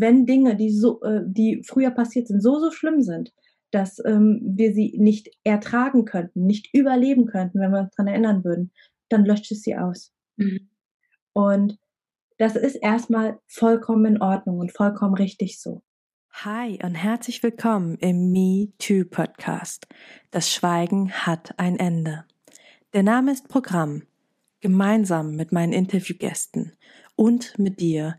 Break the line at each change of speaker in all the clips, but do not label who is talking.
wenn Dinge, die so, äh, die früher passiert sind, so, so schlimm sind, dass ähm, wir sie nicht ertragen könnten, nicht überleben könnten, wenn wir uns daran erinnern würden, dann löscht es sie aus. Mhm. Und das ist erstmal vollkommen in Ordnung und vollkommen richtig so.
Hi und herzlich willkommen im Me Too Podcast. Das Schweigen hat ein Ende. Der Name ist Programm. Gemeinsam mit meinen Interviewgästen und mit dir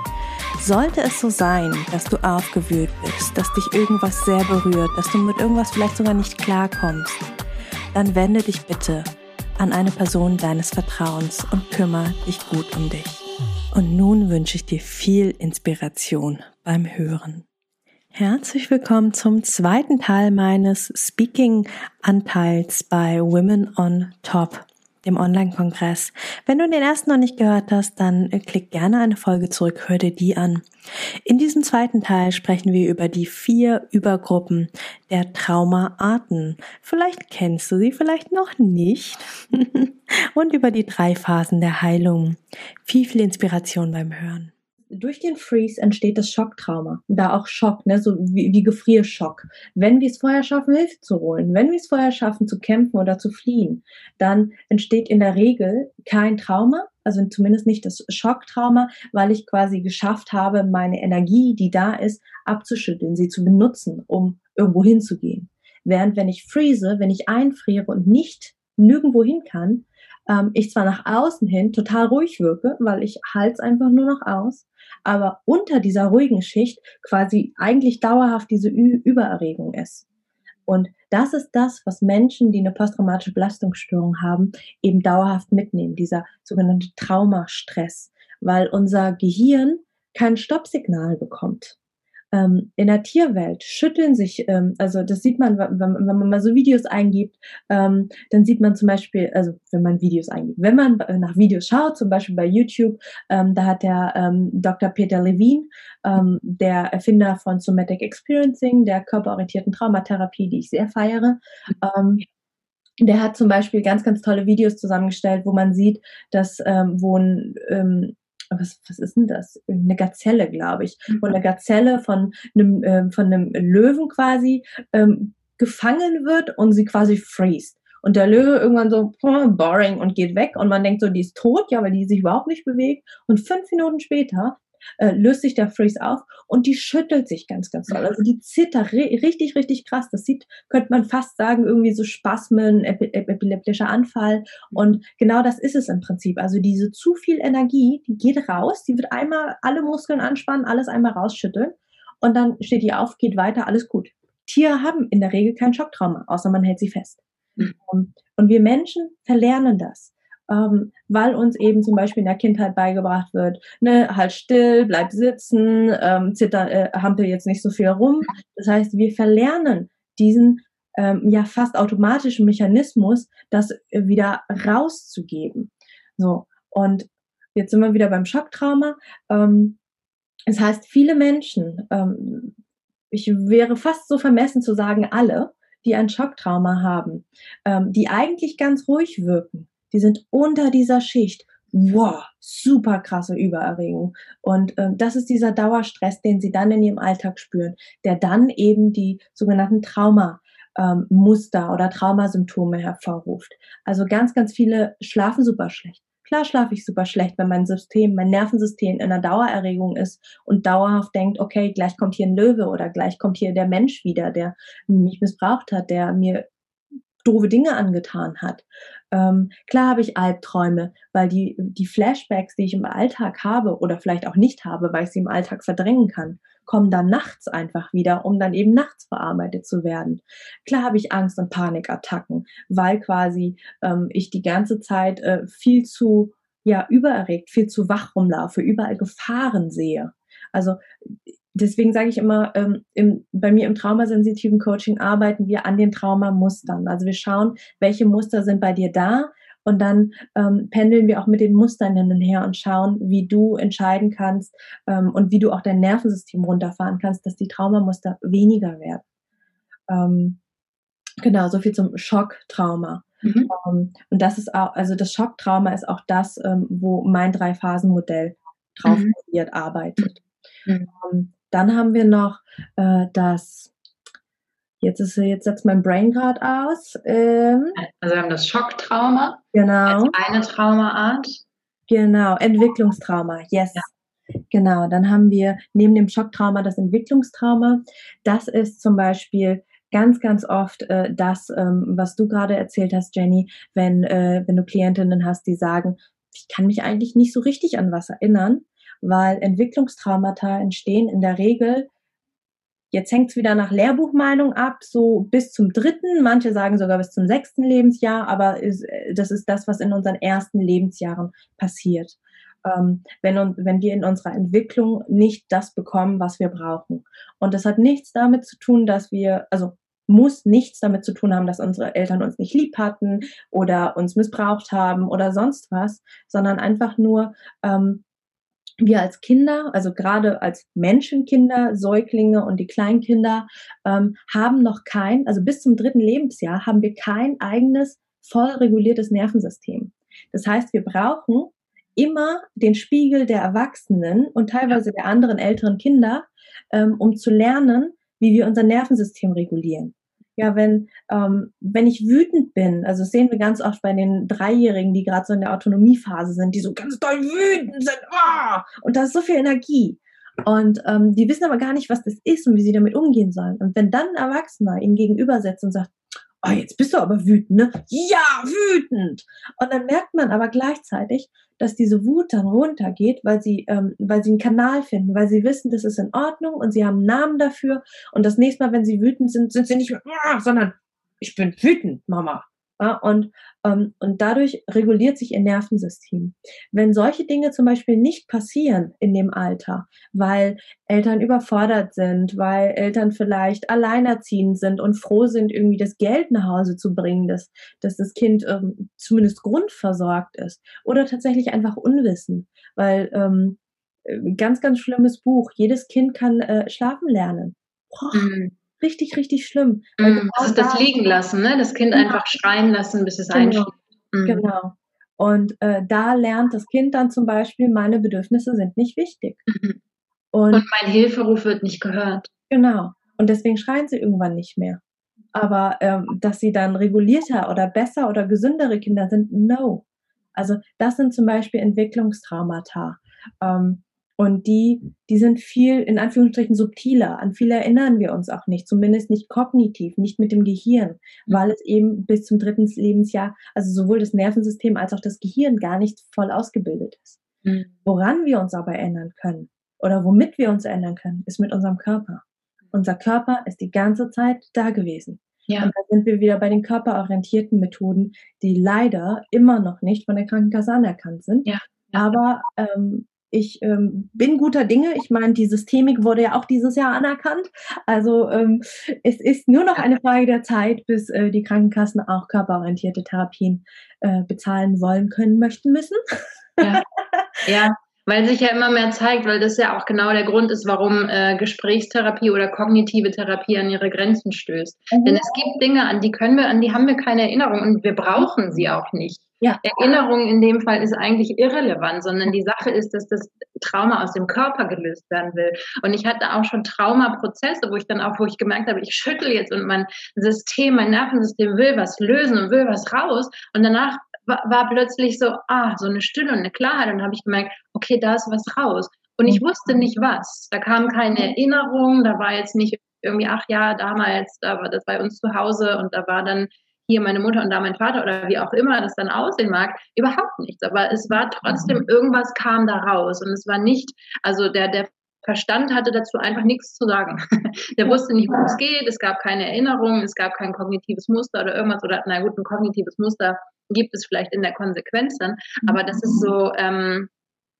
Sollte es so sein, dass du aufgewühlt bist, dass dich irgendwas sehr berührt, dass du mit irgendwas vielleicht sogar nicht klarkommst, dann wende dich bitte an eine Person deines Vertrauens und kümmere dich gut um dich. Und nun wünsche ich dir viel Inspiration beim Hören. Herzlich willkommen zum zweiten Teil meines Speaking-Anteils bei Women on Top dem Online-Kongress. Wenn du den ersten noch nicht gehört hast, dann äh, klick gerne eine Folge zurück, hör dir die an. In diesem zweiten Teil sprechen wir über die vier Übergruppen der Traumaarten. Vielleicht kennst du sie, vielleicht noch nicht. Und über die drei Phasen der Heilung. Viel, viel Inspiration beim Hören
durch den Freeze entsteht das Schocktrauma. Da auch Schock, ne, so wie, wie Gefrierschock. Wenn wir es vorher schaffen, Hilfe zu holen, wenn wir es vorher schaffen, zu kämpfen oder zu fliehen, dann entsteht in der Regel kein Trauma, also zumindest nicht das Schocktrauma, weil ich quasi geschafft habe, meine Energie, die da ist, abzuschütteln, sie zu benutzen, um irgendwo hinzugehen. Während wenn ich freeze, wenn ich einfriere und nicht nirgendwo hin kann, ähm, ich zwar nach außen hin total ruhig wirke, weil ich halte einfach nur noch aus, aber unter dieser ruhigen Schicht quasi eigentlich dauerhaft diese Ü Übererregung ist. Und das ist das, was Menschen, die eine posttraumatische Belastungsstörung haben, eben dauerhaft mitnehmen, dieser sogenannte Traumastress, weil unser Gehirn kein Stoppsignal bekommt ähm, in der Tierwelt schütteln sich, ähm, also das sieht man, wenn, wenn man mal so Videos eingibt, ähm, dann sieht man zum Beispiel, also wenn man Videos eingibt, wenn man nach Videos schaut, zum Beispiel bei YouTube, ähm, da hat der ähm, Dr. Peter Levine, ähm, der Erfinder von Somatic Experiencing, der körperorientierten Traumatherapie, die ich sehr feiere, der hat zum Beispiel ganz, ganz tolle Videos zusammengestellt, wo man sieht, dass ähm, wo ein ähm, was, was ist denn das? Eine Gazelle, glaube ich. Wo eine Gazelle von einem, ähm, von einem Löwen quasi ähm, gefangen wird und sie quasi freest. Und der Löwe irgendwann so, boring und geht weg und man denkt so, die ist tot, ja, weil die sich überhaupt nicht bewegt. Und fünf Minuten später äh, löst sich der Freeze auf und die schüttelt sich ganz, ganz doll. Also die zittert richtig, richtig krass. Das sieht, könnte man fast sagen, irgendwie so Spasmen, epi epileptischer Anfall. Und genau das ist es im Prinzip. Also diese zu viel Energie, die geht raus, die wird einmal alle Muskeln anspannen, alles einmal rausschütteln und dann steht die auf, geht weiter, alles gut. Tiere haben in der Regel kein Schocktrauma, außer man hält sie fest. Mhm. Und wir Menschen verlernen das ähm, weil uns eben zum Beispiel in der Kindheit beigebracht wird, ne, halt still, bleib sitzen, ähm, zitter, äh, hampel jetzt nicht so viel rum. Das heißt, wir verlernen diesen ähm, ja fast automatischen Mechanismus, das wieder rauszugeben. So und jetzt sind wir wieder beim Schocktrauma. Ähm, das heißt, viele Menschen, ähm, ich wäre fast so vermessen zu sagen, alle, die ein Schocktrauma haben, ähm, die eigentlich ganz ruhig wirken, die sind unter dieser Schicht. Wow, super krasse Übererregung. Und ähm, das ist dieser Dauerstress, den sie dann in ihrem Alltag spüren, der dann eben die sogenannten Trauma ähm, Muster oder Traumasymptome hervorruft. Also ganz, ganz viele schlafen super schlecht. Klar schlafe ich super schlecht, wenn mein System, mein Nervensystem in einer Dauererregung ist und dauerhaft denkt, okay, gleich kommt hier ein Löwe oder gleich kommt hier der Mensch wieder, der mich missbraucht hat, der mir doofe Dinge angetan hat. Ähm, klar habe ich Albträume, weil die, die Flashbacks, die ich im Alltag habe oder vielleicht auch nicht habe, weil ich sie im Alltag verdrängen kann, kommen dann nachts einfach wieder, um dann eben nachts verarbeitet zu werden. Klar habe ich Angst und Panikattacken, weil quasi ähm, ich die ganze Zeit äh, viel zu ja übererregt, viel zu wach rumlaufe, überall Gefahren sehe. Also deswegen sage ich immer, ähm, im, bei mir im traumasensitiven Coaching arbeiten wir an den Traumamustern. Also wir schauen, welche Muster sind bei dir da und dann ähm, pendeln wir auch mit den Mustern hin und her und schauen, wie du entscheiden kannst ähm, und wie du auch dein Nervensystem runterfahren kannst, dass die Traumamuster weniger werden. Ähm, genau, so viel zum Schocktrauma. Mhm. Um, ähm, und das ist auch, also das Schocktrauma ist auch das, ähm, wo mein Drei-Phasen-Modell drauf mhm. arbeitet. Mhm. Um, ähm, dann haben wir noch äh, das, jetzt ist jetzt setzt mein Brain gerade aus.
Ähm, also wir haben das Schocktrauma.
Genau.
Als eine Traumaart.
Genau, Entwicklungstrauma, yes. Ja. Genau, dann haben wir neben dem Schocktrauma das Entwicklungstrauma. Das ist zum Beispiel ganz, ganz oft äh, das, ähm, was du gerade erzählt hast, Jenny, wenn, äh, wenn du Klientinnen hast, die sagen, ich kann mich eigentlich nicht so richtig an was erinnern, weil Entwicklungstraumata entstehen in der Regel, jetzt hängt es wieder nach Lehrbuchmeinung ab, so bis zum dritten, manche sagen sogar bis zum sechsten Lebensjahr, aber ist, äh, das ist das, was in unseren ersten Lebensjahren passiert ähm, wenn, wenn wir in unserer Entwicklung nicht das bekommen, was wir brauchen. Und das hat nichts damit zu tun, dass wir, also muss nichts damit zu tun haben, dass unsere Eltern uns nicht lieb hatten oder uns missbraucht haben oder sonst was, sondern einfach nur, ähm, wir als Kinder, also gerade als Menschenkinder, Säuglinge und die Kleinkinder, ähm, haben noch kein, also bis zum dritten Lebensjahr haben wir kein eigenes voll reguliertes Nervensystem. Das heißt, wir brauchen immer den Spiegel der Erwachsenen und teilweise der anderen älteren Kinder, ähm, um zu lernen, wie wir unser Nervensystem regulieren. Ja, wenn, ähm, wenn ich wütend bin, also das sehen wir ganz oft bei den Dreijährigen, die gerade so in der Autonomiephase sind, die so ganz doll wütend sind, oh! und da ist so viel Energie. Und ähm, die wissen aber gar nicht, was das ist und wie sie damit umgehen sollen. Und wenn dann ein Erwachsener ihnen gegenüber setzt und sagt, oh, jetzt bist du aber wütend, ne? Ja, wütend. Und dann merkt man aber gleichzeitig, dass diese Wut dann runtergeht, weil sie, ähm, weil sie einen Kanal finden, weil sie wissen, das ist in Ordnung und sie haben einen Namen dafür. Und das nächste Mal, wenn sie wütend sind, sind sie nicht mehr, sondern ich bin wütend, Mama. Und, ähm, und dadurch reguliert sich ihr Nervensystem. Wenn solche Dinge zum Beispiel nicht passieren in dem Alter, weil Eltern überfordert sind, weil Eltern vielleicht alleinerziehend sind und froh sind, irgendwie das Geld nach Hause zu bringen, dass, dass das Kind ähm, zumindest grundversorgt ist, oder tatsächlich einfach Unwissen, weil ähm, äh, ganz, ganz schlimmes Buch, jedes Kind kann äh, schlafen lernen. Boah, mhm richtig, richtig schlimm.
Mm, genau das ist das liegen lassen, ne? Das Kind genau. einfach schreien lassen, bis es genau. einschläft.
Mm. Genau. Und äh, da lernt das Kind dann zum Beispiel, meine Bedürfnisse sind nicht wichtig.
Mhm. Und, Und, mein Hilferuf wird nicht gehört.
Genau. Und deswegen schreien sie irgendwann nicht mehr. Aber ähm, dass sie dann regulierter oder besser oder gesündere Kinder sind, no. Also das sind zum Beispiel Entwicklungstraumata. Ähm, und die, die sind viel, in Anführungsstrichen, subtiler. An viele erinnern wir uns auch nicht, zumindest nicht kognitiv, nicht mit dem Gehirn, mhm. weil es eben bis zum dritten Lebensjahr, also sowohl das Nervensystem als auch das Gehirn gar nicht voll ausgebildet ist. Mhm. Woran wir uns aber erinnern können oder womit wir uns erinnern können, ist mit unserem Körper. Unser Körper ist die ganze Zeit da gewesen. Ja. Und da sind wir wieder bei den körperorientierten Methoden, die leider immer noch nicht von der Krankenkasse anerkannt sind. Ja. Aber ähm, ich ähm, bin guter Dinge. Ich meine, die Systemik wurde ja auch dieses Jahr anerkannt. Also ähm, es ist nur noch eine Frage der Zeit, bis äh, die Krankenkassen auch körperorientierte Therapien äh, bezahlen wollen, können, möchten, müssen.
Ja. ja. Weil sich ja immer mehr zeigt, weil das ja auch genau der Grund ist, warum äh, Gesprächstherapie oder kognitive Therapie an ihre Grenzen stößt. Mhm. Denn es gibt Dinge, an die können wir, an die haben wir keine Erinnerung und wir brauchen sie auch nicht. Ja. Erinnerung in dem Fall ist eigentlich irrelevant, sondern die Sache ist, dass das Trauma aus dem Körper gelöst werden will. Und ich hatte auch schon Traumaprozesse, wo ich dann auch, wo ich gemerkt habe, ich schüttel jetzt und mein System, mein Nervensystem will was lösen und will was raus. Und danach war, war plötzlich so, ah, so eine Stille und eine Klarheit. Und dann habe ich gemerkt, okay, da ist was raus. Und ich wusste nicht was. Da kam keine Erinnerung, da war jetzt nicht irgendwie, ach ja, damals, da war das bei uns zu Hause und da war dann hier meine Mutter und da mein Vater oder wie auch immer das dann aussehen mag, überhaupt nichts. Aber es war trotzdem, irgendwas kam da raus und es war nicht, also der, der Verstand hatte dazu einfach nichts zu sagen. Der wusste nicht, worum es geht, es gab keine Erinnerung, es gab kein kognitives Muster oder irgendwas oder na gut, ein kognitives Muster gibt es vielleicht in der Konsequenz dann, aber das ist so, ähm,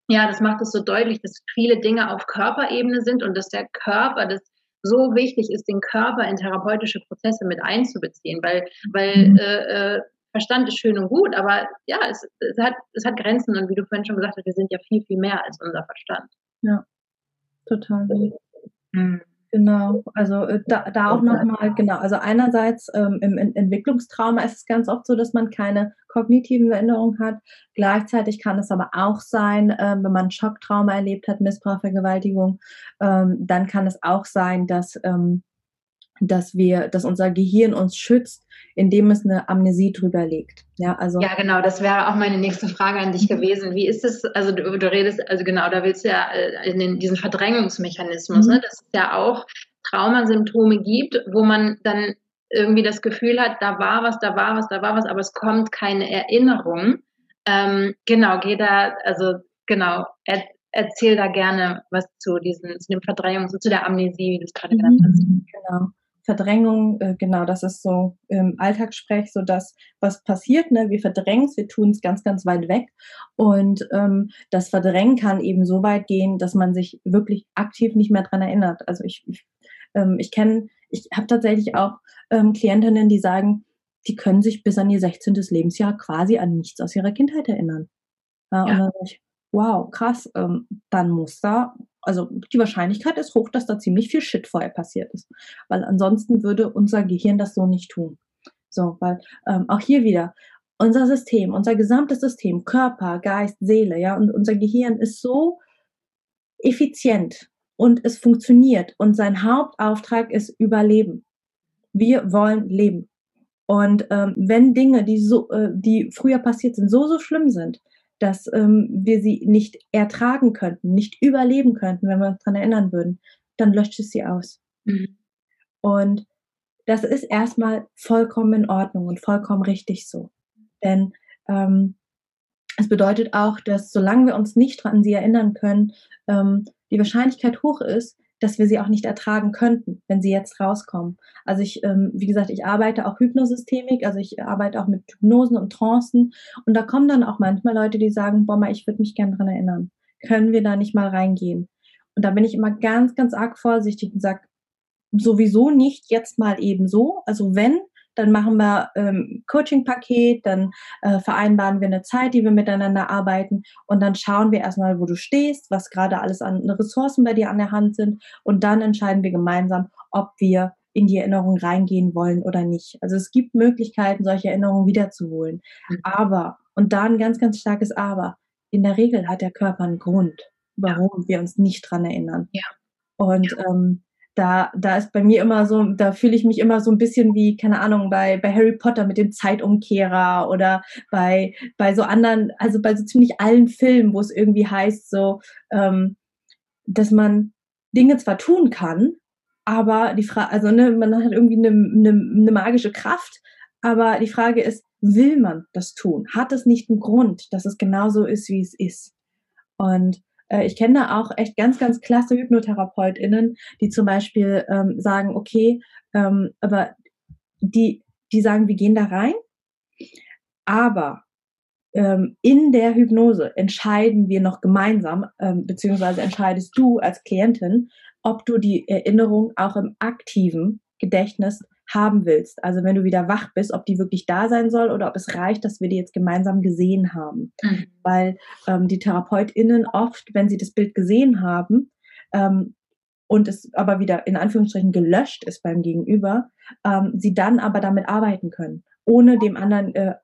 ja, das macht es so deutlich, dass viele Dinge auf Körperebene sind und dass der Körper, das so wichtig ist, den Körper in therapeutische Prozesse mit einzubeziehen, weil, weil mhm. äh, äh, Verstand ist schön und gut, aber ja, es, es, hat, es hat Grenzen und wie du vorhin schon gesagt hast, wir sind ja viel, viel mehr als unser Verstand.
Ja, total. Mhm. Genau, also äh, da, da auch nochmal, genau, also einerseits ähm, im Entwicklungstrauma ist es ganz oft so, dass man keine kognitiven Erinnerungen hat. Gleichzeitig kann es aber auch sein, ähm, wenn man Schocktrauma erlebt hat, Missbrauch, Vergewaltigung, ähm, dann kann es auch sein, dass ähm, dass wir, dass unser Gehirn uns schützt, indem es eine Amnesie drüber legt. Ja, also.
Ja, genau, das wäre auch meine nächste Frage an dich gewesen. Wie ist es, also du, du redest, also genau, da willst du ja äh, in den, diesen Verdrängungsmechanismus, mhm. ne, dass es ja auch Traumasymptome gibt, wo man dann irgendwie das Gefühl hat, da war was, da war was, da war was, aber es kommt keine Erinnerung. Ähm, genau, geh da, also genau, er, erzähl da gerne was zu diesen, zu dem Verdrängungs-, zu der Amnesie, wie du es gerade genannt hast.
Genau. Verdrängung, äh, genau, das ist so im Alltagssprech so das, was passiert. Ne? Wir verdrängen es, wir tun es ganz, ganz weit weg. Und ähm, das Verdrängen kann eben so weit gehen, dass man sich wirklich aktiv nicht mehr dran erinnert. Also ich, ich, ähm, ich kenne, ich habe tatsächlich auch ähm, Klientinnen, die sagen, die können sich bis an ihr 16. Lebensjahr quasi an nichts aus ihrer Kindheit erinnern. Ja, ja. Und dann ich, wow, krass, ähm, dann muss da also die Wahrscheinlichkeit ist hoch, dass da ziemlich viel Shit vorher passiert ist. Weil ansonsten würde unser Gehirn das so nicht tun. So, weil ähm, auch hier wieder, unser System, unser gesamtes System, Körper, Geist, Seele, ja, und unser Gehirn ist so effizient und es funktioniert und sein Hauptauftrag ist Überleben. Wir wollen leben. Und ähm, wenn Dinge, die so, äh, die früher passiert sind, so so schlimm sind, dass ähm, wir sie nicht ertragen könnten, nicht überleben könnten, wenn wir uns daran erinnern würden, dann löscht es sie aus. Mhm. Und das ist erstmal vollkommen in Ordnung und vollkommen richtig so. Denn ähm, es bedeutet auch, dass solange wir uns nicht an sie erinnern können, ähm, die Wahrscheinlichkeit hoch ist, dass wir sie auch nicht ertragen könnten, wenn sie jetzt rauskommen. Also ich, ähm, wie gesagt, ich arbeite auch Hypnosystemik, also ich arbeite auch mit Hypnosen und Trancen und da kommen dann auch manchmal Leute, die sagen, boah, ich würde mich gerne dran erinnern. Können wir da nicht mal reingehen? Und da bin ich immer ganz, ganz arg vorsichtig und sage, sowieso nicht jetzt mal eben so. Also wenn, dann machen wir ähm, Coaching-Paket, dann äh, vereinbaren wir eine Zeit, die wir miteinander arbeiten und dann schauen wir erstmal, wo du stehst, was gerade alles an Ressourcen bei dir an der Hand sind und dann entscheiden wir gemeinsam, ob wir in die Erinnerung reingehen wollen oder nicht. Also es gibt Möglichkeiten, solche Erinnerungen wiederzuholen. Mhm. Aber, und da ein ganz, ganz starkes Aber, in der Regel hat der Körper einen Grund, warum ja. wir uns nicht dran erinnern. Ja. Und ja. Ähm, da, da ist bei mir immer so, da fühle ich mich immer so ein bisschen wie, keine Ahnung, bei, bei Harry Potter mit dem Zeitumkehrer oder bei, bei so anderen, also bei so ziemlich allen Filmen, wo es irgendwie heißt, so, ähm, dass man Dinge zwar tun kann, aber die Frage, also ne, man hat irgendwie eine, eine, eine magische Kraft, aber die Frage ist, will man das tun? Hat es nicht einen Grund, dass es genauso ist, wie es ist? Und äh, ich kenne da auch echt ganz, ganz klasse HypnotherapeutInnen, die zum Beispiel ähm, sagen, okay, ähm, aber die, die sagen, wir gehen da rein, aber ähm, in der Hypnose entscheiden wir noch gemeinsam, ähm, beziehungsweise entscheidest du als Klientin, ob du die Erinnerung auch im aktiven Gedächtnis haben willst. Also wenn du wieder wach bist, ob die wirklich da sein soll oder ob es reicht, dass wir die jetzt gemeinsam gesehen haben. Mhm. Weil ähm, die TherapeutInnen oft, wenn sie das Bild gesehen haben, ähm, und es aber wieder in Anführungsstrichen gelöscht ist beim Gegenüber, ähm, sie dann aber damit arbeiten können, ohne dem anderen äh,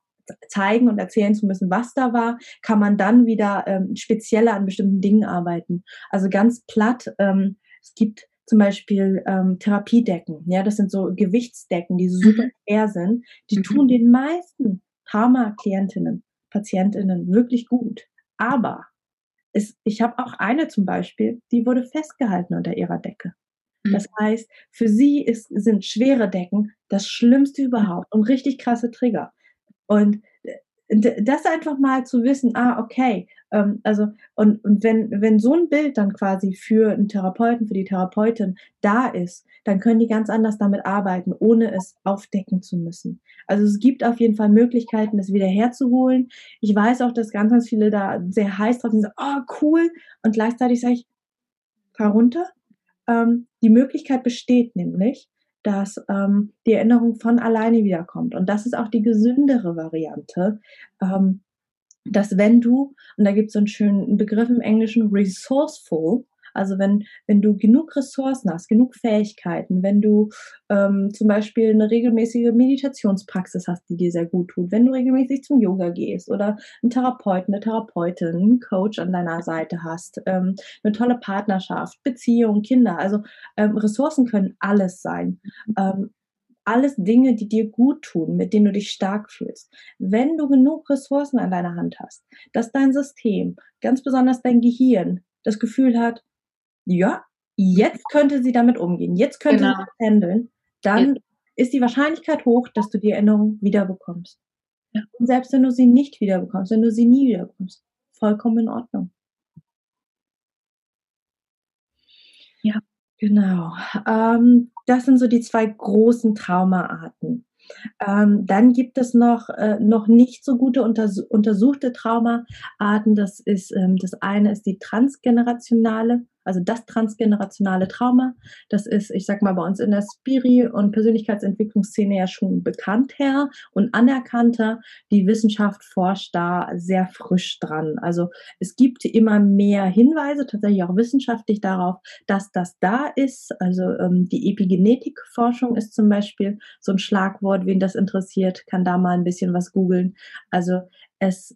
zeigen und erzählen zu müssen, was da war, kann man dann wieder ähm, spezieller an bestimmten Dingen arbeiten. Also ganz platt, ähm, es gibt zum Beispiel ähm, Therapiedecken. Ja, das sind so Gewichtsdecken, die super mhm. schwer sind. Die mhm. tun den meisten Trauma-Klientinnen, Patientinnen wirklich gut. Aber es, ich habe auch eine zum Beispiel, die wurde festgehalten unter ihrer Decke. Mhm. Das heißt, für sie ist, sind schwere Decken das Schlimmste überhaupt und richtig krasse Trigger. Und das einfach mal zu wissen, ah, okay, ähm, also, und, und wenn, wenn so ein Bild dann quasi für einen Therapeuten, für die Therapeutin da ist, dann können die ganz anders damit arbeiten, ohne es aufdecken zu müssen. Also es gibt auf jeden Fall Möglichkeiten, das wieder herzuholen. Ich weiß auch, dass ganz, ganz viele da sehr heiß drauf sind, oh, cool, und gleichzeitig sage ich, fahr runter. Ähm, die Möglichkeit besteht nämlich, dass ähm, die Erinnerung von alleine wiederkommt. Und das ist auch die gesündere Variante. Ähm, dass wenn du, und da gibt es so einen schönen Begriff im Englischen, resourceful, also wenn, wenn du genug Ressourcen hast, genug Fähigkeiten, wenn du ähm, zum Beispiel eine regelmäßige Meditationspraxis hast, die dir sehr gut tut, wenn du regelmäßig zum Yoga gehst oder einen Therapeuten, eine Therapeutin, einen Coach an deiner Seite hast, ähm, eine tolle Partnerschaft, Beziehung, Kinder, also ähm, Ressourcen können alles sein. Ähm, alles Dinge, die dir gut tun, mit denen du dich stark fühlst. Wenn du genug Ressourcen an deiner Hand hast, dass dein System, ganz besonders dein Gehirn, das Gefühl hat, ja, jetzt könnte sie damit umgehen, jetzt könnte genau. sie das handeln, dann ja. ist die Wahrscheinlichkeit hoch, dass du die Erinnerung wiederbekommst. Ja. Und selbst wenn du sie nicht wiederbekommst, wenn du sie nie wiederbekommst, vollkommen in Ordnung. Ja, genau. Ähm, das sind so die zwei großen Traumaarten. Ähm, dann gibt es noch, äh, noch nicht so gute unters untersuchte Traumaarten. Das ist, ähm, das eine ist die transgenerationale also das transgenerationale Trauma, das ist, ich sag mal, bei uns in der Spiri- und Persönlichkeitsentwicklungsszene ja schon bekannter und anerkannter. Die Wissenschaft forscht da sehr frisch dran. Also es gibt immer mehr Hinweise, tatsächlich auch wissenschaftlich darauf, dass das da ist. Also ähm, die Epigenetikforschung ist zum Beispiel so ein Schlagwort. Wen das interessiert, kann da mal ein bisschen was googeln. Also es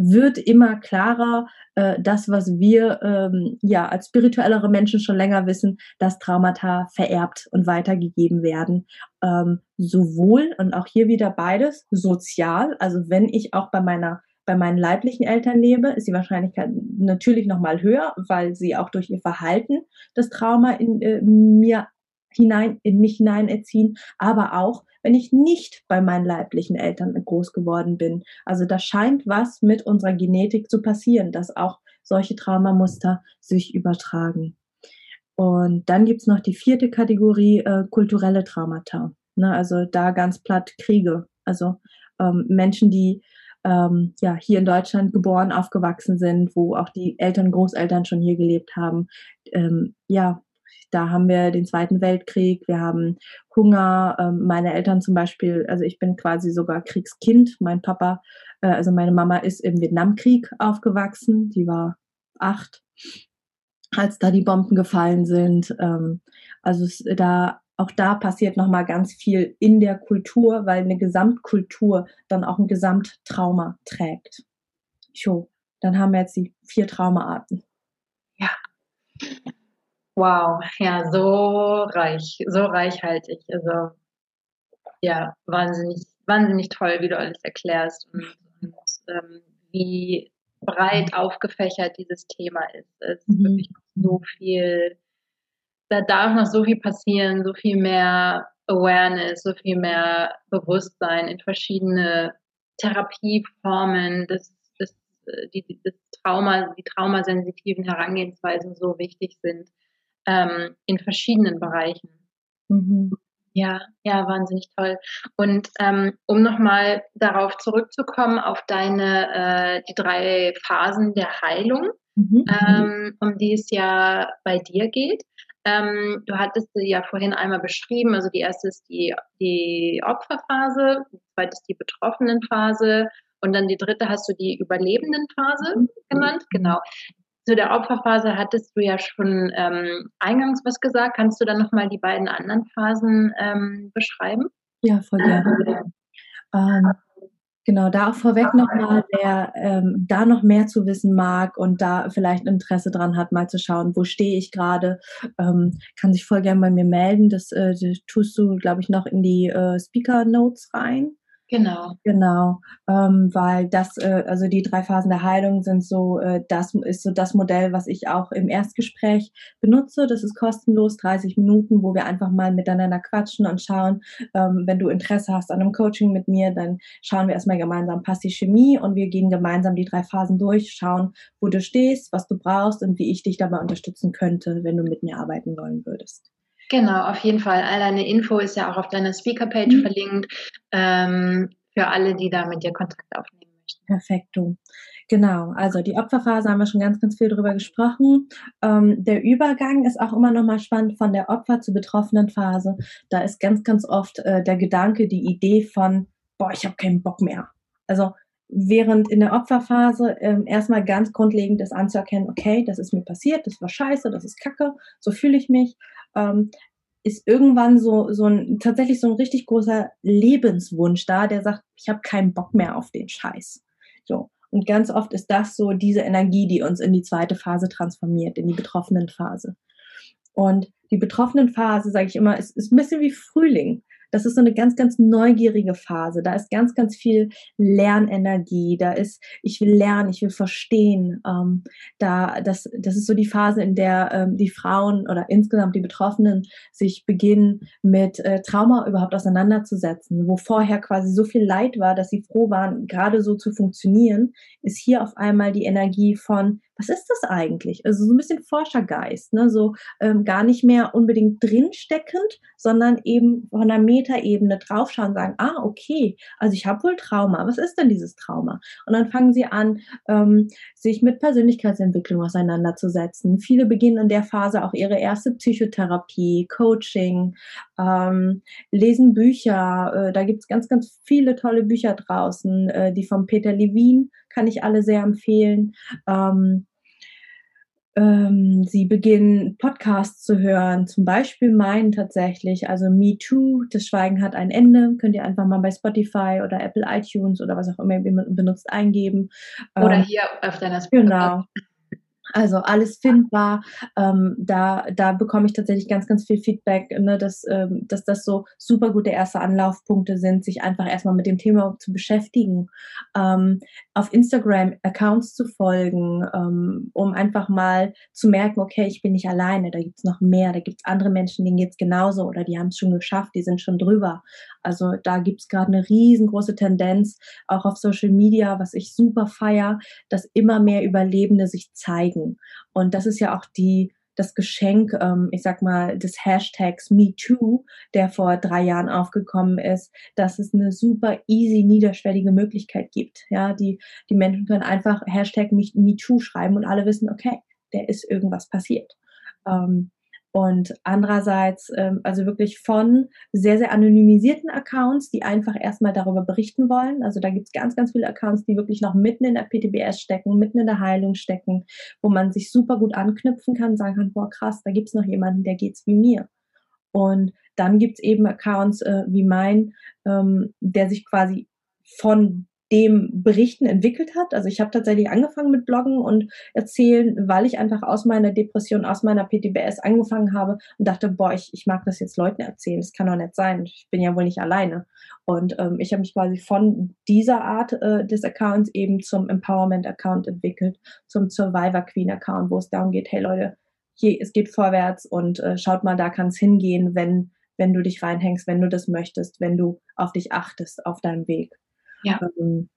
wird immer klarer, äh, das, was wir ähm, ja als spirituellere Menschen schon länger wissen, dass Traumata vererbt und weitergegeben werden. Ähm, sowohl und auch hier wieder beides sozial, also wenn ich auch bei meiner bei meinen leiblichen Eltern lebe, ist die Wahrscheinlichkeit natürlich noch mal höher, weil sie auch durch ihr Verhalten das Trauma in äh, mir hinein in mich hinein erziehen, aber auch wenn ich nicht bei meinen leiblichen Eltern groß geworden bin. Also da scheint was mit unserer Genetik zu passieren, dass auch solche Traumamuster sich übertragen. Und dann gibt's noch die vierte Kategorie, äh, kulturelle Traumata. Ne, also da ganz platt Kriege. Also ähm, Menschen, die ähm, ja hier in Deutschland geboren, aufgewachsen sind, wo auch die Eltern, Großeltern schon hier gelebt haben. Ähm, ja, da haben wir den Zweiten Weltkrieg, wir haben Hunger. Ähm, meine Eltern zum Beispiel, also ich bin quasi sogar Kriegskind. Mein Papa, äh, also meine Mama ist im Vietnamkrieg aufgewachsen. Die war acht, als da die Bomben gefallen sind. Ähm, also es, da auch da passiert noch mal ganz viel in der Kultur, weil eine Gesamtkultur dann auch ein Gesamttrauma trägt. So, dann haben wir jetzt die vier Traumaarten.
Ja. Wow, ja, so reich, so reichhaltig. Also ja, wahnsinnig, wahnsinnig toll, wie du alles erklärst und, und ähm, wie breit aufgefächert dieses Thema ist. Es ist mhm. wirklich so viel, da darf noch so viel passieren, so viel mehr Awareness, so viel mehr Bewusstsein in verschiedene Therapieformen, das, das, die, das Trauma, die traumasensitiven Herangehensweisen so wichtig sind ähm, in verschiedenen Bereichen. Mhm. Ja, ja, wahnsinnig toll. Und ähm, um nochmal darauf zurückzukommen, auf deine, äh, die drei Phasen der Heilung, mhm. ähm, um die es ja bei dir geht. Ähm, du hattest sie ja vorhin einmal beschrieben. Also die erste ist die, die Opferphase, die zweite ist die Betroffenenphase und dann die dritte hast du die Überlebendenphase mhm. genannt. Genau zu der Opferphase hattest du ja schon ähm, eingangs was gesagt. Kannst du dann nochmal die beiden anderen Phasen ähm, beschreiben?
Ja, voll gerne. Ähm, genau, da auch vorweg nochmal, wer ähm, da noch mehr zu wissen mag und da vielleicht Interesse dran hat, mal zu schauen, wo stehe ich gerade, ähm, kann sich voll gerne bei mir melden. Das, äh, tust du, glaube ich, noch in die äh, Speaker Notes rein.
Genau.
Genau, ähm, weil das, äh, also die drei Phasen der Heilung sind so, äh, das ist so das Modell, was ich auch im Erstgespräch benutze. Das ist kostenlos, 30 Minuten, wo wir einfach mal miteinander quatschen und schauen, ähm, wenn du Interesse hast an einem Coaching mit mir, dann schauen wir erstmal gemeinsam, passt die Chemie und wir gehen gemeinsam die drei Phasen durch, schauen, wo du stehst, was du brauchst und wie ich dich dabei unterstützen könnte, wenn du mit mir arbeiten wollen würdest.
Genau, auf jeden Fall. All deine Info ist ja auch auf deiner Speaker-Page mhm. verlinkt. Ähm, für alle, die da mit dir Kontakt aufnehmen möchten.
Perfekto. Genau, also die Opferphase haben wir schon ganz, ganz viel drüber gesprochen. Ähm, der Übergang ist auch immer nochmal spannend von der Opfer zur betroffenen Phase. Da ist ganz, ganz oft äh, der Gedanke, die Idee von, boah, ich habe keinen Bock mehr. Also während in der Opferphase ähm, erstmal ganz grundlegend ist anzuerkennen, okay, das ist mir passiert, das war scheiße, das ist kacke, so fühle ich mich ähm, ist irgendwann so, so ein, tatsächlich so ein richtig großer Lebenswunsch da, der sagt, ich habe keinen Bock mehr auf den Scheiß. So. Und ganz oft ist das so diese Energie, die uns in die zweite Phase transformiert, in die betroffenen Phase. Und die betroffenen Phase, sage ich immer, ist, ist ein bisschen wie Frühling. Das ist so eine ganz, ganz neugierige Phase. Da ist ganz, ganz viel Lernenergie. Da ist, ich will lernen, ich will verstehen. Ähm, da, das, das ist so die Phase, in der ähm, die Frauen oder insgesamt die Betroffenen sich beginnen, mit äh, Trauma überhaupt auseinanderzusetzen. Wo vorher quasi so viel Leid war, dass sie froh waren, gerade so zu funktionieren, ist hier auf einmal die Energie von, was ist das eigentlich? Also so ein bisschen Forschergeist, ne? so ähm, gar nicht mehr unbedingt drinsteckend, sondern eben von der Metaebene draufschauen, sagen, ah, okay, also ich habe wohl Trauma. Was ist denn dieses Trauma? Und dann fangen sie an, ähm, sich mit Persönlichkeitsentwicklung auseinanderzusetzen. Viele beginnen in der Phase auch ihre erste Psychotherapie, Coaching, ähm, lesen Bücher. Äh, da gibt's ganz, ganz viele tolle Bücher draußen. Äh, die von Peter Levine kann ich alle sehr empfehlen. Ähm, ähm, sie beginnen Podcasts zu hören, zum Beispiel meinen tatsächlich, also Me Too, das Schweigen hat ein Ende, könnt ihr einfach mal bei Spotify oder Apple iTunes oder was auch immer ihr benutzt eingeben.
Oder ähm, hier auf deiner
Spotify. Genau. Also alles findbar. Ähm, da, da bekomme ich tatsächlich ganz, ganz viel Feedback, ne, dass, ähm, dass das so super gute erste Anlaufpunkte sind, sich einfach erstmal mit dem Thema zu beschäftigen. Ähm, auf Instagram Accounts zu folgen, ähm, um einfach mal zu merken, okay, ich bin nicht alleine, da gibt's noch mehr, da gibt's andere Menschen, denen geht's genauso oder die haben es schon geschafft, die sind schon drüber. Also da gibt's gerade eine riesengroße Tendenz, auch auf Social Media, was ich super feier, dass immer mehr Überlebende sich zeigen. Und das ist ja auch die das Geschenk, ähm, ich sag mal, des Hashtags MeToo, der vor drei Jahren aufgekommen ist, dass es eine super easy, niederschwellige Möglichkeit gibt. Ja, die, die Menschen können einfach Hashtag MeToo schreiben und alle wissen, okay, der ist irgendwas passiert. Ähm, und andererseits, ähm, also wirklich von sehr, sehr anonymisierten Accounts, die einfach erstmal darüber berichten wollen. Also da gibt's ganz, ganz viele Accounts, die wirklich noch mitten in der PTBS stecken, mitten in der Heilung stecken, wo man sich super gut anknüpfen kann, sagen kann, boah, krass, da gibt's noch jemanden, der geht's wie mir. Und dann gibt's eben Accounts äh, wie mein, ähm, der sich quasi von dem Berichten entwickelt hat. Also ich habe tatsächlich angefangen mit Bloggen und erzählen, weil ich einfach aus meiner Depression, aus meiner PTBS angefangen habe und dachte, boah, ich, ich mag das jetzt Leuten erzählen. Das kann doch nicht sein. Ich bin ja wohl nicht alleine. Und ähm, ich habe mich quasi von dieser Art äh, des Accounts eben zum Empowerment-Account entwickelt, zum Survivor Queen-Account, wo es darum geht, hey Leute, hier, es geht vorwärts und äh, schaut mal, da kann es hingehen, wenn, wenn du dich reinhängst, wenn du das möchtest, wenn du auf dich achtest auf deinem Weg. Ja. Ähm,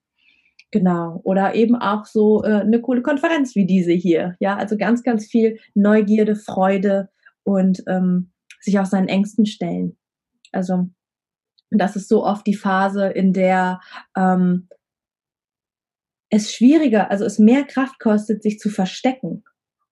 genau. Oder eben auch so äh, eine coole Konferenz wie diese hier. Ja, also ganz, ganz viel Neugierde, Freude und ähm, sich auch seinen Ängsten stellen. Also das ist so oft die Phase, in der ähm, es schwieriger, also es mehr Kraft kostet, sich zu verstecken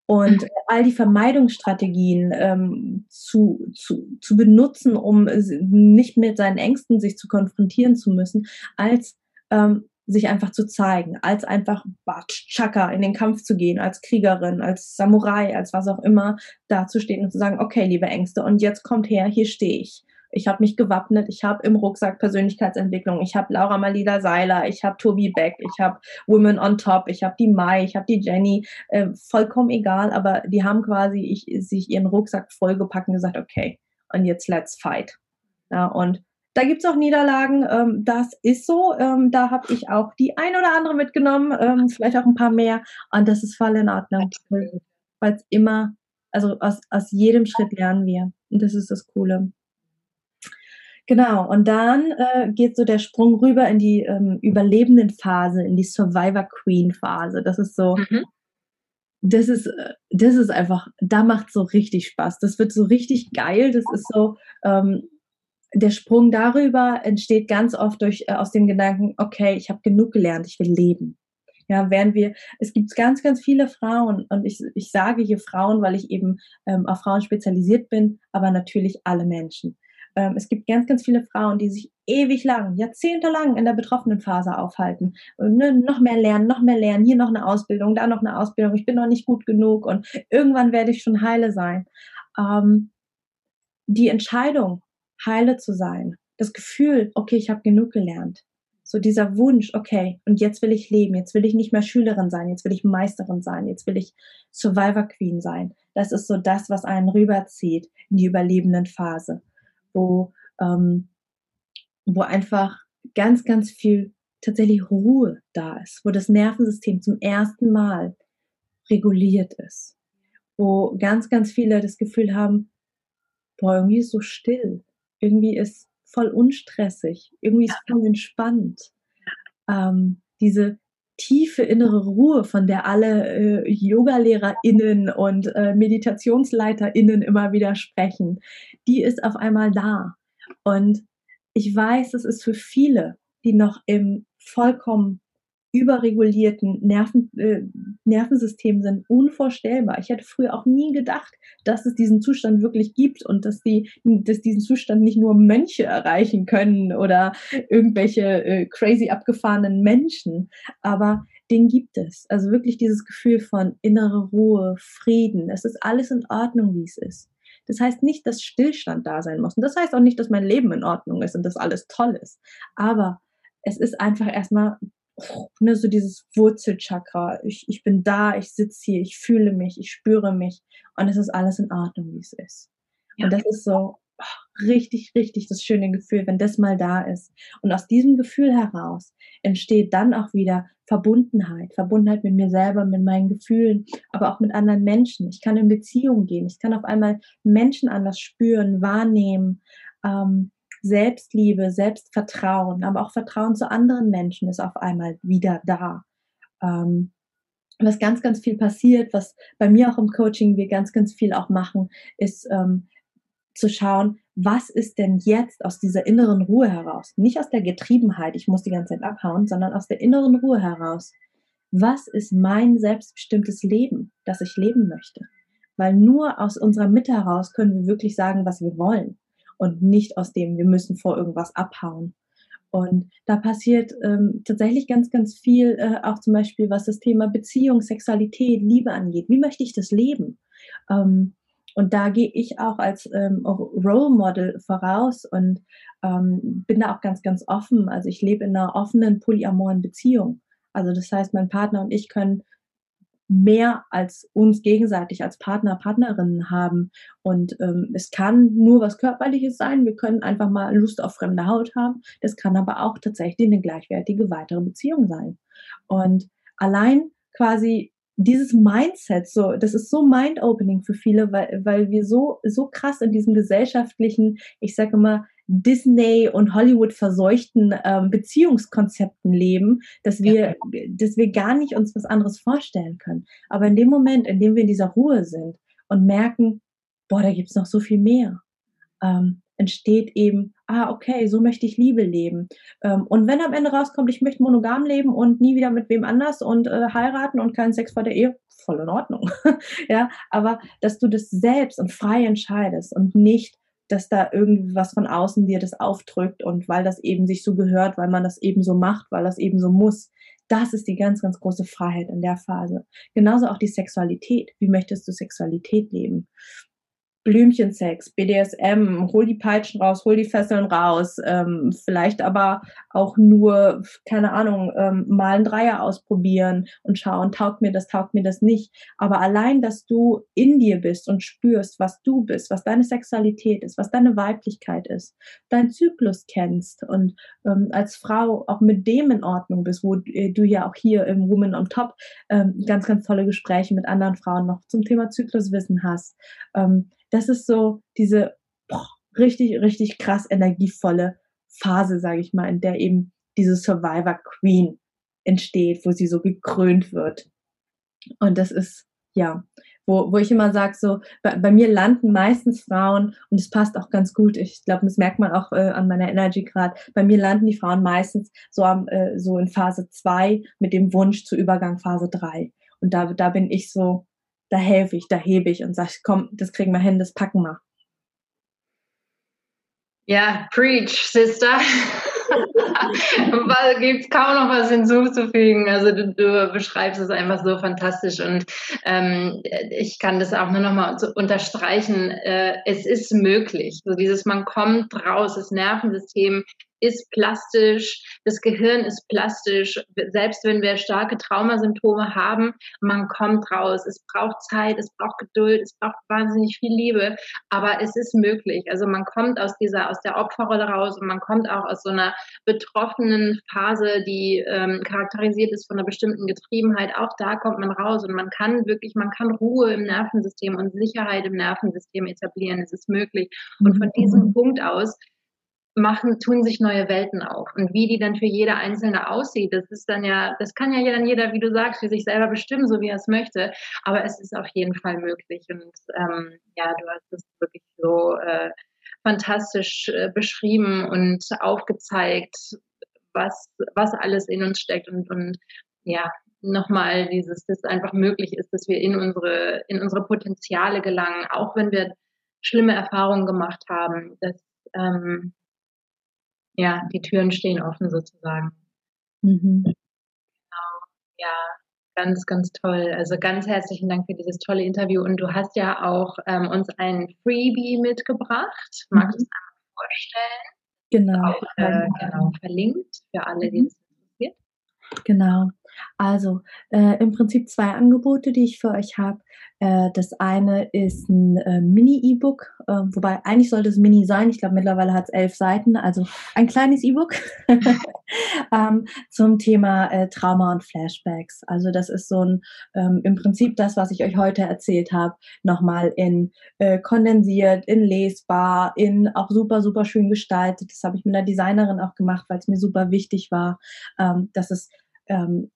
und mhm. all die Vermeidungsstrategien ähm, zu, zu, zu benutzen, um nicht mit seinen Ängsten sich zu konfrontieren zu müssen, als ähm, sich einfach zu zeigen, als einfach Chaka in den Kampf zu gehen, als Kriegerin, als Samurai, als was auch immer, dazustehen und zu sagen, okay, liebe Ängste, und jetzt kommt her, hier stehe ich. Ich habe mich gewappnet, ich habe im Rucksack Persönlichkeitsentwicklung, ich habe Laura Malida Seiler, ich habe Tobi Beck, ich habe Women on Top, ich habe die Mai, ich habe die Jenny, äh, vollkommen egal, aber die haben quasi ich, sich ihren Rucksack vollgepackt und gesagt, okay, und jetzt let's fight. Ja, und da gibt's auch Niederlagen, ähm, das ist so. Ähm, da habe ich auch die ein oder andere mitgenommen, ähm, vielleicht auch ein paar mehr. Und das ist voll in Ordnung. Weil es immer, also aus, aus jedem Schritt lernen wir. Und das ist das Coole. Genau, und dann äh, geht so der Sprung rüber in die ähm, überlebenden Phase, in die Survivor Queen Phase. Das ist so, mhm. das ist, äh, das ist einfach, da macht so richtig Spaß. Das wird so richtig geil. Das ist so, ähm, der Sprung darüber entsteht ganz oft durch äh, aus dem Gedanken, okay, ich habe genug gelernt, ich will leben. Ja, während wir, es gibt ganz, ganz viele Frauen und ich, ich sage hier Frauen, weil ich eben ähm, auf Frauen spezialisiert bin, aber natürlich alle Menschen. Ähm, es gibt ganz, ganz viele Frauen, die sich ewig lang, jahrzehntelang in der betroffenen Phase aufhalten. Und, ne, noch mehr lernen, noch mehr lernen, hier noch eine Ausbildung, da noch eine Ausbildung, ich bin noch nicht gut genug und irgendwann werde ich schon heile sein. Ähm, die Entscheidung, heile zu sein. Das Gefühl, okay, ich habe genug gelernt. So dieser Wunsch, okay, und jetzt will ich leben, jetzt will ich nicht mehr Schülerin sein, jetzt will ich Meisterin sein, jetzt will ich Survivor Queen sein. Das ist so das, was einen rüberzieht in die überlebenden Phase, wo, ähm, wo einfach ganz, ganz viel tatsächlich Ruhe da ist, wo das Nervensystem zum ersten Mal reguliert ist, wo ganz, ganz viele das Gefühl haben, boah, irgendwie ist so still, irgendwie ist voll unstressig, irgendwie ist voll entspannt. Ähm, diese tiefe innere Ruhe, von der alle äh, Yoga-LehrerInnen und äh, MeditationsleiterInnen immer wieder sprechen, die ist auf einmal da. Und ich weiß, es ist für viele, die noch im vollkommen überregulierten Nerven, äh, Nervensystem sind unvorstellbar. Ich hätte früher auch nie gedacht, dass es diesen Zustand wirklich gibt und dass die, dass diesen Zustand nicht nur Mönche erreichen können oder irgendwelche äh, crazy abgefahrenen Menschen. Aber den gibt es. Also wirklich dieses Gefühl von innere Ruhe, Frieden. Es ist alles in Ordnung, wie es ist. Das heißt nicht, dass Stillstand da sein muss. Und das heißt auch nicht, dass mein Leben in Ordnung ist und dass alles toll ist. Aber es ist einfach erstmal ne, so dieses Wurzelchakra. Ich, ich bin da, ich sitze hier, ich fühle mich, ich spüre mich und es ist alles in Ordnung, wie es ist. Ja. Und das ist so oh, richtig, richtig das schöne Gefühl, wenn das mal da ist. Und aus diesem Gefühl heraus entsteht dann auch wieder Verbundenheit, Verbundenheit mit mir selber, mit meinen Gefühlen, aber auch mit anderen Menschen. Ich kann in Beziehungen gehen, ich kann auf einmal Menschen anders spüren, wahrnehmen. Ähm, Selbstliebe, Selbstvertrauen, aber auch Vertrauen zu anderen Menschen ist auf einmal wieder da. Ähm, was ganz, ganz viel passiert, was bei mir auch im Coaching wir ganz, ganz viel auch machen, ist ähm, zu schauen, was ist denn jetzt aus dieser inneren Ruhe heraus? Nicht aus der Getriebenheit, ich muss die ganze Zeit abhauen, sondern aus der inneren Ruhe heraus. Was ist mein selbstbestimmtes Leben, das ich leben möchte? Weil nur aus unserer Mitte heraus können wir wirklich sagen, was wir wollen und nicht aus dem, wir müssen vor irgendwas abhauen. Und da passiert ähm, tatsächlich ganz, ganz viel, äh, auch zum Beispiel, was das Thema Beziehung, Sexualität, Liebe angeht. Wie möchte ich das leben? Ähm, und da gehe ich auch als ähm, Role Model voraus und ähm, bin da auch ganz, ganz offen. Also ich lebe in einer offenen, polyamoren Beziehung. Also das heißt, mein Partner und ich können mehr als uns gegenseitig als Partner, Partnerinnen haben. Und ähm, es kann nur was Körperliches sein. Wir können einfach mal Lust auf fremde Haut haben. Das kann aber auch tatsächlich eine gleichwertige weitere Beziehung sein. Und allein quasi dieses Mindset, so, das ist so mind-opening für viele, weil, weil wir so, so krass in diesem gesellschaftlichen, ich sage immer, Disney und Hollywood verseuchten ähm, Beziehungskonzepten leben, dass wir, ja. dass wir gar nicht uns was anderes vorstellen können. Aber in dem Moment, in dem wir in dieser Ruhe sind und merken, boah, da gibt's noch so viel mehr, ähm, entsteht eben, ah, okay, so möchte ich Liebe leben. Ähm, und wenn am Ende rauskommt, ich möchte monogam leben und nie wieder mit wem anders und äh, heiraten und keinen Sex vor der Ehe, voll in Ordnung. ja, aber dass du das selbst und frei entscheidest und nicht dass da irgendwas von außen dir das aufdrückt und weil das eben sich so gehört, weil man das eben so macht, weil das eben so muss. Das ist die ganz, ganz große Freiheit in der Phase. Genauso auch die Sexualität. Wie möchtest du Sexualität leben? Blümchensex, BDSM, hol die Peitschen raus, hol die Fesseln raus, ähm, vielleicht aber auch nur, keine Ahnung, ähm, mal ein Dreier ausprobieren und schauen, taugt mir das, taugt mir das nicht. Aber allein, dass du in dir bist und spürst, was du bist, was deine Sexualität ist, was deine Weiblichkeit ist, dein Zyklus kennst und ähm, als Frau auch mit dem in Ordnung bist, wo äh, du ja auch hier im Woman on Top ähm, ganz, ganz tolle Gespräche mit anderen Frauen noch zum Thema Zykluswissen hast. Ähm, das ist so diese boah, richtig, richtig krass energievolle Phase, sage ich mal, in der eben diese Survivor Queen entsteht, wo sie so gekrönt wird. Und das ist, ja, wo, wo ich immer sage, so, bei, bei, mir landen meistens Frauen, und es passt auch ganz gut, ich glaube, das merkt man auch äh, an meiner Energy gerade, bei mir landen die Frauen meistens so, am, äh, so in Phase 2 mit dem Wunsch zu Übergang Phase 3. Und da, da bin ich so, da helfe ich, da hebe ich und sage, komm, das kriegen wir hin, das packen wir.
Ja, preach, Sister. Gibt es kaum noch was hinzuzufügen. Also du, du, beschreibst es einfach so fantastisch und ähm, ich kann das auch nur noch mal unterstreichen. Äh, es ist möglich. So dieses, man kommt raus, das Nervensystem ist plastisch, das Gehirn ist plastisch. Selbst wenn wir starke Traumasymptome haben, man kommt raus. Es braucht Zeit, es braucht Geduld, es braucht wahnsinnig viel Liebe, aber es ist möglich. Also man kommt aus dieser, aus der Opferrolle raus und man kommt auch aus so einer betroffenen Phase, die ähm, charakterisiert ist von einer bestimmten Getriebenheit. Auch da kommt man raus und man kann wirklich, man kann Ruhe im Nervensystem und Sicherheit im Nervensystem etablieren. Es ist möglich. Und von diesem Punkt aus machen, tun sich neue Welten auf. Und wie die dann für jeder Einzelne aussieht, das ist dann ja, das kann ja dann jeder, wie du sagst, für sich selber bestimmen, so wie er es möchte. Aber es ist auf jeden Fall möglich. Und ähm, ja, du hast es wirklich so äh, fantastisch äh, beschrieben und aufgezeigt, was, was alles in uns steckt und, und ja, nochmal dieses, dass einfach möglich ist, dass wir in unsere, in unsere Potenziale gelangen, auch wenn wir schlimme Erfahrungen gemacht haben, dass ähm, ja, die Türen stehen offen sozusagen. Mhm. Genau, ja, ganz, ganz toll. Also ganz herzlichen Dank für dieses tolle Interview. Und du hast ja auch ähm, uns ein Freebie mitgebracht. Magst du es einmal vorstellen?
Genau.
Auch, äh, genau, verlinkt für alle, die es
mhm. interessiert. Genau. Also äh, im Prinzip zwei Angebote, die ich für euch habe. Äh, das eine ist ein äh, Mini-E-Book, äh, wobei eigentlich sollte es Mini sein. Ich glaube, mittlerweile hat es elf Seiten, also ein kleines E-Book ähm, zum Thema äh, Trauma und Flashbacks. Also das ist so ein ähm, im Prinzip das, was ich euch heute erzählt habe, nochmal in äh, kondensiert, in lesbar, in auch super, super schön gestaltet. Das habe ich mit einer Designerin auch gemacht, weil es mir super wichtig war, ähm, dass es ähm,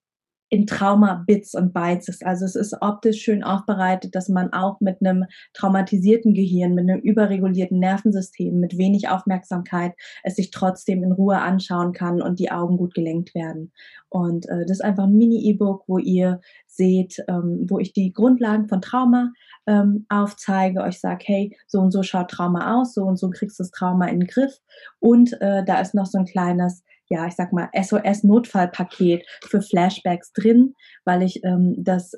in Trauma-Bits und Bytes ist. Also es ist optisch schön aufbereitet, dass man auch mit einem traumatisierten Gehirn, mit einem überregulierten Nervensystem, mit wenig Aufmerksamkeit es sich trotzdem in Ruhe anschauen kann und die Augen gut gelenkt werden. Und äh, das ist einfach ein Mini-E-Book, wo ihr seht, ähm, wo ich die Grundlagen von Trauma ähm, aufzeige, euch sage, hey, so und so schaut Trauma aus, so und so kriegst du das Trauma in den Griff. Und äh, da ist noch so ein kleines ja, ich sag mal, SOS-Notfallpaket für Flashbacks drin, weil ich ähm, das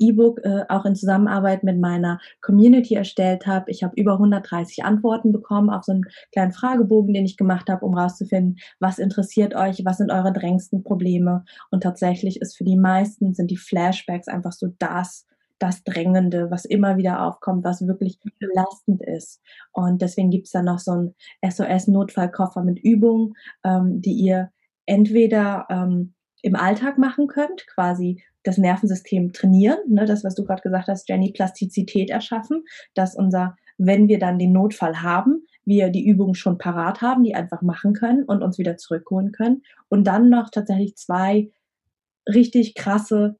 E-Book äh, auch in Zusammenarbeit mit meiner Community erstellt habe. Ich habe über 130 Antworten bekommen auf so einen kleinen Fragebogen, den ich gemacht habe, um rauszufinden, was interessiert euch, was sind eure drängsten Probleme. Und tatsächlich ist für die meisten sind die Flashbacks einfach so das, das Drängende, was immer wieder aufkommt, was wirklich belastend ist. Und deswegen gibt es dann noch so einen SOS-Notfallkoffer mit Übungen, ähm, die ihr entweder ähm, im Alltag machen könnt, quasi das Nervensystem trainieren, ne, das, was du gerade gesagt hast, Jenny, Plastizität erschaffen, dass unser, wenn wir dann den Notfall haben, wir die Übungen schon parat haben, die einfach machen können und uns wieder zurückholen können. Und dann noch tatsächlich zwei richtig krasse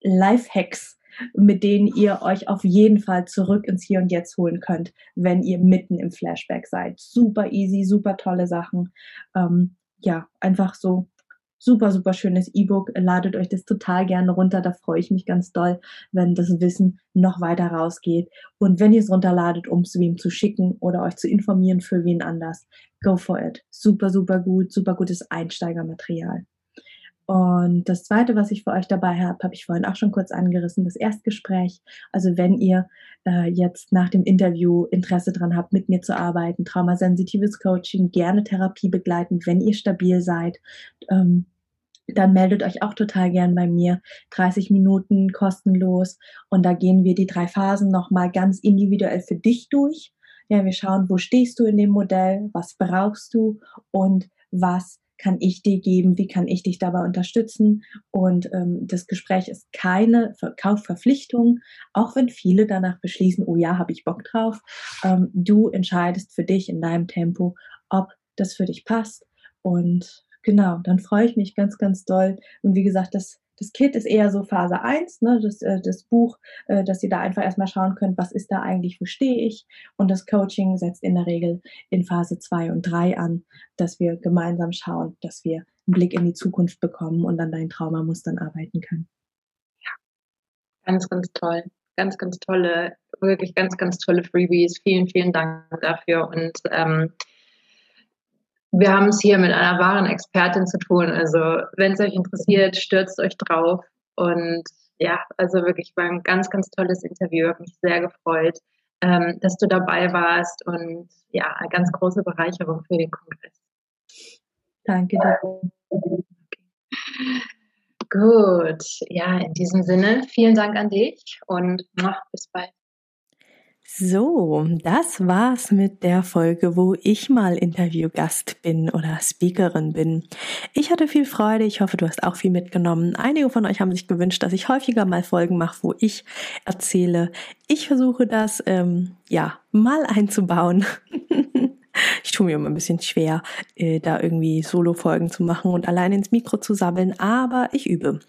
Life-Hacks, mit denen ihr euch auf jeden Fall zurück ins Hier und Jetzt holen könnt, wenn ihr mitten im Flashback seid. Super easy, super tolle Sachen. Ähm, ja, einfach so super, super schönes E-Book. Ladet euch das total gerne runter. Da freue ich mich ganz doll, wenn das Wissen noch weiter rausgeht. Und wenn ihr es runterladet, um es wem zu schicken oder euch zu informieren für wen anders, go for it. Super, super gut, super gutes Einsteigermaterial.
Und das Zweite, was ich für euch dabei habe, habe ich vorhin auch schon kurz angerissen, das Erstgespräch. Also wenn ihr äh, jetzt nach dem Interview Interesse dran habt, mit mir zu arbeiten, traumasensitives Coaching, gerne Therapie begleiten, wenn ihr stabil seid, ähm, dann meldet euch auch total gern bei mir. 30 Minuten kostenlos. Und da gehen wir die drei Phasen nochmal ganz individuell für dich durch. Ja, wir schauen, wo stehst du in dem Modell, was brauchst du und was kann ich dir geben, wie kann ich dich dabei unterstützen. Und ähm, das Gespräch ist keine Kaufverpflichtung, auch wenn viele danach beschließen, oh ja, habe ich Bock drauf. Ähm, du entscheidest für dich in deinem Tempo, ob das für dich passt. Und genau, dann freue ich mich ganz, ganz doll. Und wie gesagt, das, das Kit ist eher so Phase 1, ne, das, äh, das Buch, äh, dass ihr da einfach erstmal schauen könnt, was ist da eigentlich, wo stehe ich. Und das Coaching setzt in der Regel in Phase 2 und 3 an, dass wir gemeinsam schauen, dass wir einen Blick in die Zukunft bekommen und an deinen Traumamustern arbeiten können.
Ja, ganz, ganz toll. Ganz, ganz tolle, wirklich ganz, ganz tolle Freebies. Vielen, vielen Dank dafür. Und ähm, wir haben es hier mit einer wahren Expertin zu tun. Also wenn es euch interessiert, stürzt euch drauf. Und ja, also wirklich war ein ganz, ganz tolles Interview. Hat mich sehr gefreut, ähm, dass du dabei warst und ja, eine ganz große Bereicherung für den Kongress.
Danke dir.
Okay. Gut, ja, in diesem Sinne, vielen Dank an dich und bis bald.
So, das war's mit der Folge, wo ich mal Interviewgast bin oder Speakerin bin. Ich hatte viel Freude, ich hoffe, du hast auch viel mitgenommen. Einige von euch haben sich gewünscht, dass ich häufiger mal Folgen mache, wo ich erzähle. Ich versuche das, ähm, ja, mal einzubauen. ich tue mir immer ein bisschen schwer, äh, da irgendwie Solo-Folgen zu machen und allein ins Mikro zu sabbeln, aber ich übe.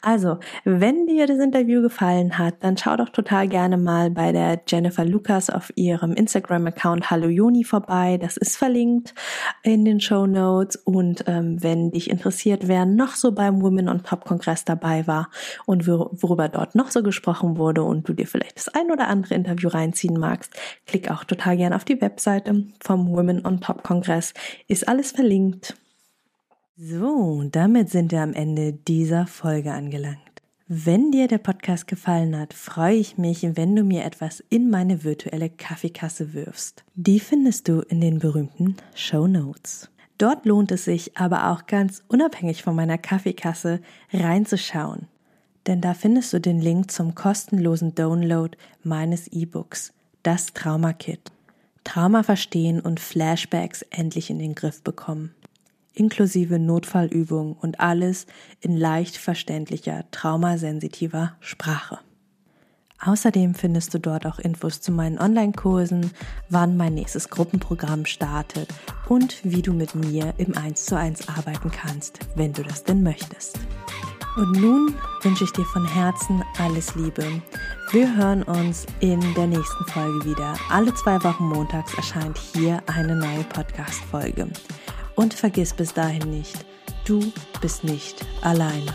Also, wenn dir das Interview gefallen hat, dann schau doch total gerne mal bei der Jennifer Lucas auf ihrem Instagram-Account Hallo Joni vorbei. Das ist verlinkt in den Show Notes. Und ähm, wenn dich interessiert, wer noch so beim Women on Top Kongress dabei war und worüber dort noch so gesprochen wurde und du dir vielleicht das ein oder andere Interview reinziehen magst, klick auch total gerne auf die Webseite vom Women on Top Kongress. Ist alles verlinkt. So, damit sind wir am Ende dieser Folge angelangt. Wenn dir der Podcast gefallen hat, freue ich mich, wenn du mir etwas in meine virtuelle Kaffeekasse wirfst. Die findest du in den berühmten Show Notes. Dort lohnt es sich aber auch ganz unabhängig von meiner Kaffeekasse reinzuschauen. Denn da findest du den Link zum kostenlosen Download meines E-Books, das Trauma Kit. Trauma verstehen und Flashbacks endlich in den Griff bekommen. Inklusive Notfallübungen und alles in leicht verständlicher, traumasensitiver Sprache. Außerdem findest du dort auch Infos zu meinen Online-Kursen, wann mein nächstes Gruppenprogramm startet und wie du mit mir im 1 zu 1 arbeiten kannst, wenn du das denn möchtest. Und nun wünsche ich dir von Herzen alles Liebe. Wir hören uns in der nächsten Folge wieder. Alle zwei Wochen montags erscheint hier eine neue Podcast-Folge. Und vergiss bis dahin nicht, du bist nicht alleine.